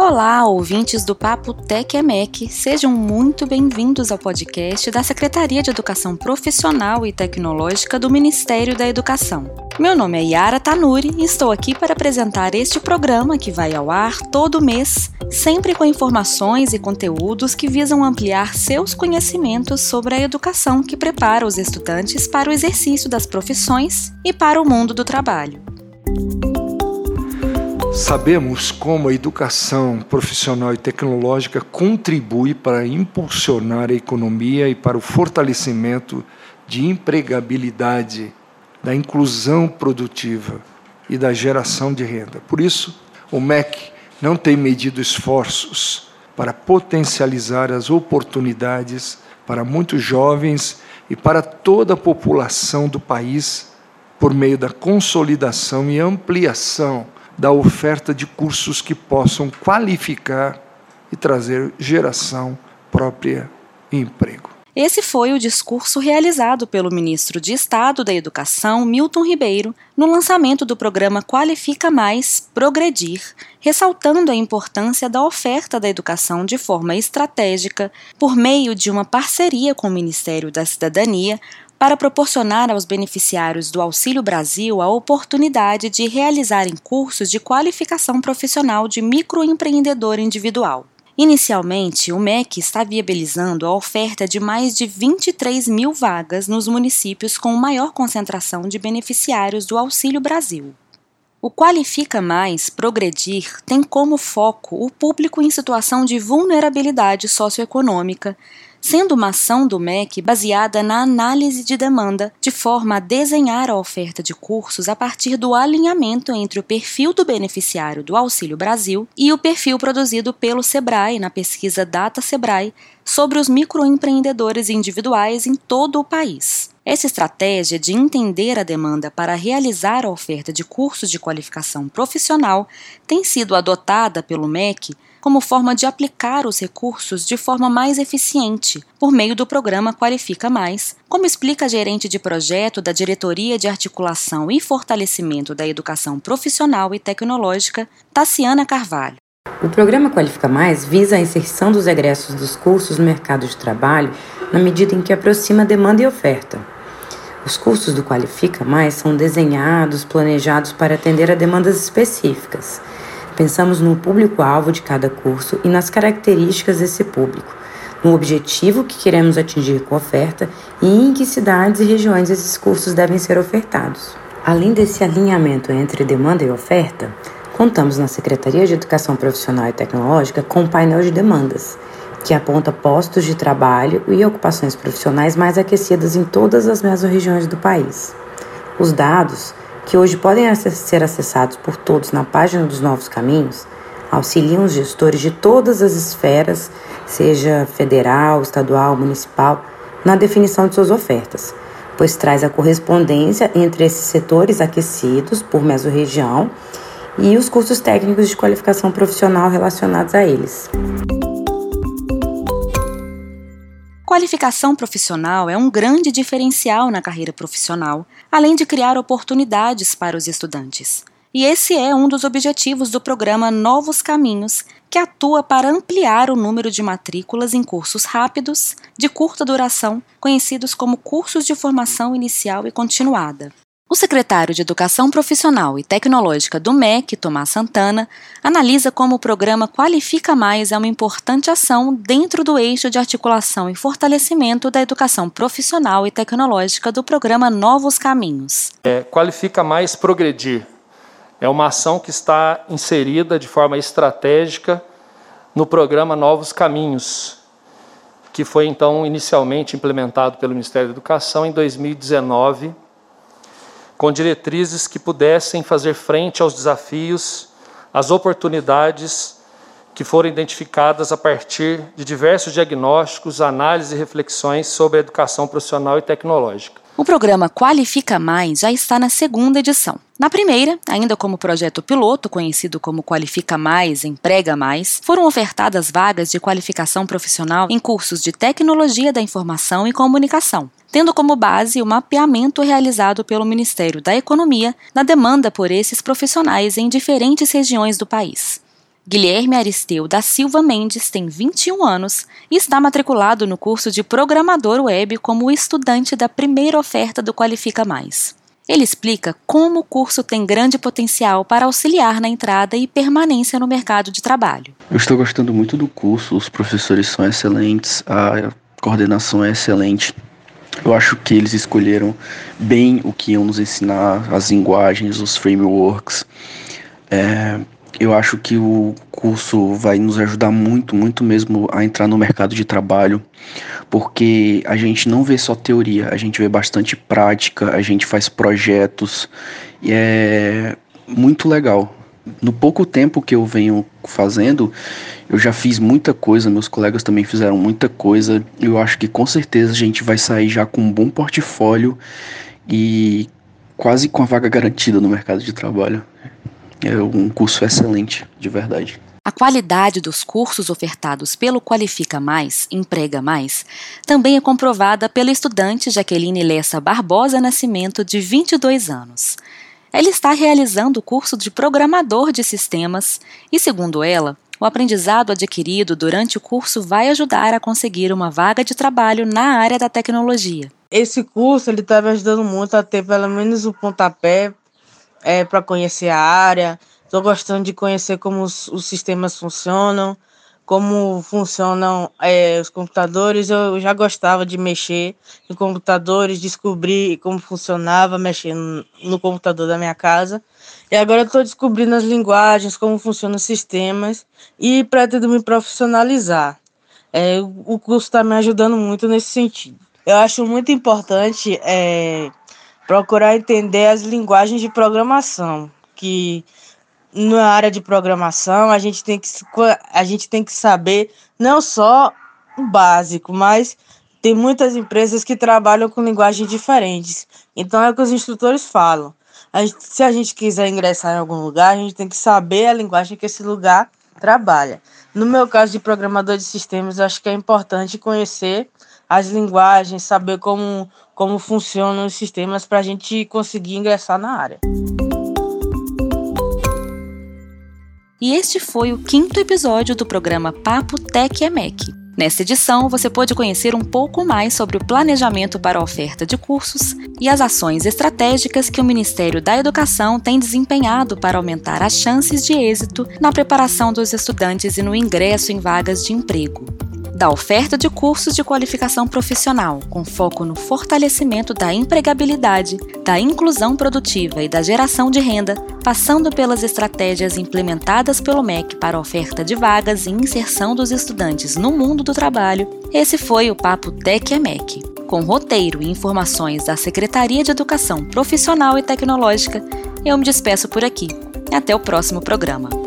Olá, ouvintes do Papo TecEMEC, sejam muito bem-vindos ao podcast da Secretaria de Educação Profissional e Tecnológica do Ministério da Educação. Meu nome é Yara Tanuri e estou aqui para apresentar este programa que vai ao ar todo mês, sempre com informações e conteúdos que visam ampliar seus conhecimentos sobre a educação que prepara os estudantes para o exercício das profissões e para o mundo do trabalho. Sabemos como a educação profissional e tecnológica contribui para impulsionar a economia e para o fortalecimento de empregabilidade, da inclusão produtiva e da geração de renda. Por isso, o MEC não tem medido esforços para potencializar as oportunidades para muitos jovens e para toda a população do país por meio da consolidação e ampliação da oferta de cursos que possam qualificar e trazer geração própria e emprego. Esse foi o discurso realizado pelo ministro de Estado da Educação, Milton Ribeiro, no lançamento do programa Qualifica Mais Progredir, ressaltando a importância da oferta da educação de forma estratégica, por meio de uma parceria com o Ministério da Cidadania, para proporcionar aos beneficiários do Auxílio Brasil a oportunidade de realizarem cursos de qualificação profissional de microempreendedor individual. Inicialmente, o MEC está viabilizando a oferta de mais de 23 mil vagas nos municípios com maior concentração de beneficiários do Auxílio Brasil. O Qualifica Mais Progredir tem como foco o público em situação de vulnerabilidade socioeconômica, sendo uma ação do MEC baseada na análise de demanda, de forma a desenhar a oferta de cursos a partir do alinhamento entre o perfil do beneficiário do Auxílio Brasil e o perfil produzido pelo Sebrae na pesquisa Data Sebrae sobre os microempreendedores individuais em todo o país. Essa estratégia de entender a demanda para realizar a oferta de cursos de qualificação profissional tem sido adotada pelo MEC como forma de aplicar os recursos de forma mais eficiente, por meio do programa Qualifica Mais, como explica a gerente de projeto da Diretoria de Articulação e Fortalecimento da Educação Profissional e Tecnológica, Tassiana Carvalho. O programa Qualifica Mais visa a inserção dos egressos dos cursos no mercado de trabalho na medida em que aproxima demanda e oferta. Os cursos do Qualifica Mais são desenhados, planejados para atender a demandas específicas Pensamos no público-alvo de cada curso e nas características desse público, no objetivo que queremos atingir com a oferta e em que cidades e regiões esses cursos devem ser ofertados. Além desse alinhamento entre demanda e oferta, contamos na Secretaria de Educação Profissional e Tecnológica com um painel de demandas, que aponta postos de trabalho e ocupações profissionais mais aquecidas em todas as mesorregiões do país. Os dados que hoje podem ser acessados por todos na página dos Novos Caminhos, auxiliam os gestores de todas as esferas, seja federal, estadual, municipal, na definição de suas ofertas, pois traz a correspondência entre esses setores aquecidos por mesorregião e os cursos técnicos de qualificação profissional relacionados a eles. Qualificação profissional é um grande diferencial na carreira profissional, além de criar oportunidades para os estudantes. E esse é um dos objetivos do programa Novos Caminhos, que atua para ampliar o número de matrículas em cursos rápidos, de curta duração, conhecidos como cursos de formação inicial e continuada. O secretário de Educação Profissional e Tecnológica do MEC, Tomás Santana, analisa como o programa Qualifica Mais é uma importante ação dentro do eixo de articulação e fortalecimento da educação profissional e tecnológica do programa Novos Caminhos. É, Qualifica Mais Progredir é uma ação que está inserida de forma estratégica no programa Novos Caminhos, que foi então inicialmente implementado pelo Ministério da Educação em 2019 com diretrizes que pudessem fazer frente aos desafios, às oportunidades que foram identificadas a partir de diversos diagnósticos, análises e reflexões sobre a educação profissional e tecnológica. O programa Qualifica Mais já está na segunda edição. Na primeira, ainda como projeto piloto, conhecido como Qualifica Mais, Emprega Mais, foram ofertadas vagas de qualificação profissional em cursos de Tecnologia da Informação e Comunicação, tendo como base o mapeamento realizado pelo Ministério da Economia na demanda por esses profissionais em diferentes regiões do país. Guilherme Aristeu da Silva Mendes tem 21 anos e está matriculado no curso de Programador Web como estudante da primeira oferta do Qualifica Mais. Ele explica como o curso tem grande potencial para auxiliar na entrada e permanência no mercado de trabalho. Eu estou gostando muito do curso, os professores são excelentes, a coordenação é excelente. Eu acho que eles escolheram bem o que iam nos ensinar, as linguagens, os frameworks. É, eu acho que o curso vai nos ajudar muito, muito mesmo a entrar no mercado de trabalho, porque a gente não vê só teoria, a gente vê bastante prática, a gente faz projetos e é muito legal. No pouco tempo que eu venho fazendo, eu já fiz muita coisa, meus colegas também fizeram muita coisa. Eu acho que com certeza a gente vai sair já com um bom portfólio e quase com a vaga garantida no mercado de trabalho. É um curso excelente, de verdade. A qualidade dos cursos ofertados pelo Qualifica Mais, Emprega Mais, também é comprovada pela estudante Jaqueline Lessa Barbosa Nascimento, de 22 anos. Ela está realizando o curso de programador de sistemas e, segundo ela, o aprendizado adquirido durante o curso vai ajudar a conseguir uma vaga de trabalho na área da tecnologia. Esse curso ele está me ajudando muito a ter pelo menos o pontapé é, para conhecer a área. Estou gostando de conhecer como os, os, sistemas funcionam, como funcionam é, os computadores. Eu já gostava de mexer em computadores, descobrir como funcionava mexendo no computador da minha casa. E agora estou descobrindo as linguagens, como funcionam os sistemas e pretendo me profissionalizar. É, o curso está me ajudando muito nesse sentido. Eu acho muito importante é, procurar entender as linguagens de programação, que na área de programação a gente tem que, a gente tem que saber não só o básico, mas tem muitas empresas que trabalham com linguagens diferentes. Então é o que os instrutores falam. A gente, se a gente quiser ingressar em algum lugar, a gente tem que saber a linguagem que esse lugar trabalha. No meu caso de programador de sistemas, acho que é importante conhecer as linguagens, saber como, como funcionam os sistemas para a gente conseguir ingressar na área. E este foi o quinto episódio do programa Papo Tech EMEC. Nesta edição, você pode conhecer um pouco mais sobre o planejamento para a oferta de cursos e as ações estratégicas que o Ministério da Educação tem desempenhado para aumentar as chances de êxito na preparação dos estudantes e no ingresso em vagas de emprego da oferta de cursos de qualificação profissional, com foco no fortalecimento da empregabilidade, da inclusão produtiva e da geração de renda, passando pelas estratégias implementadas pelo MEC para oferta de vagas e inserção dos estudantes no mundo do trabalho, esse foi o Papo Tec MEC. Com roteiro e informações da Secretaria de Educação Profissional e Tecnológica, eu me despeço por aqui. Até o próximo programa.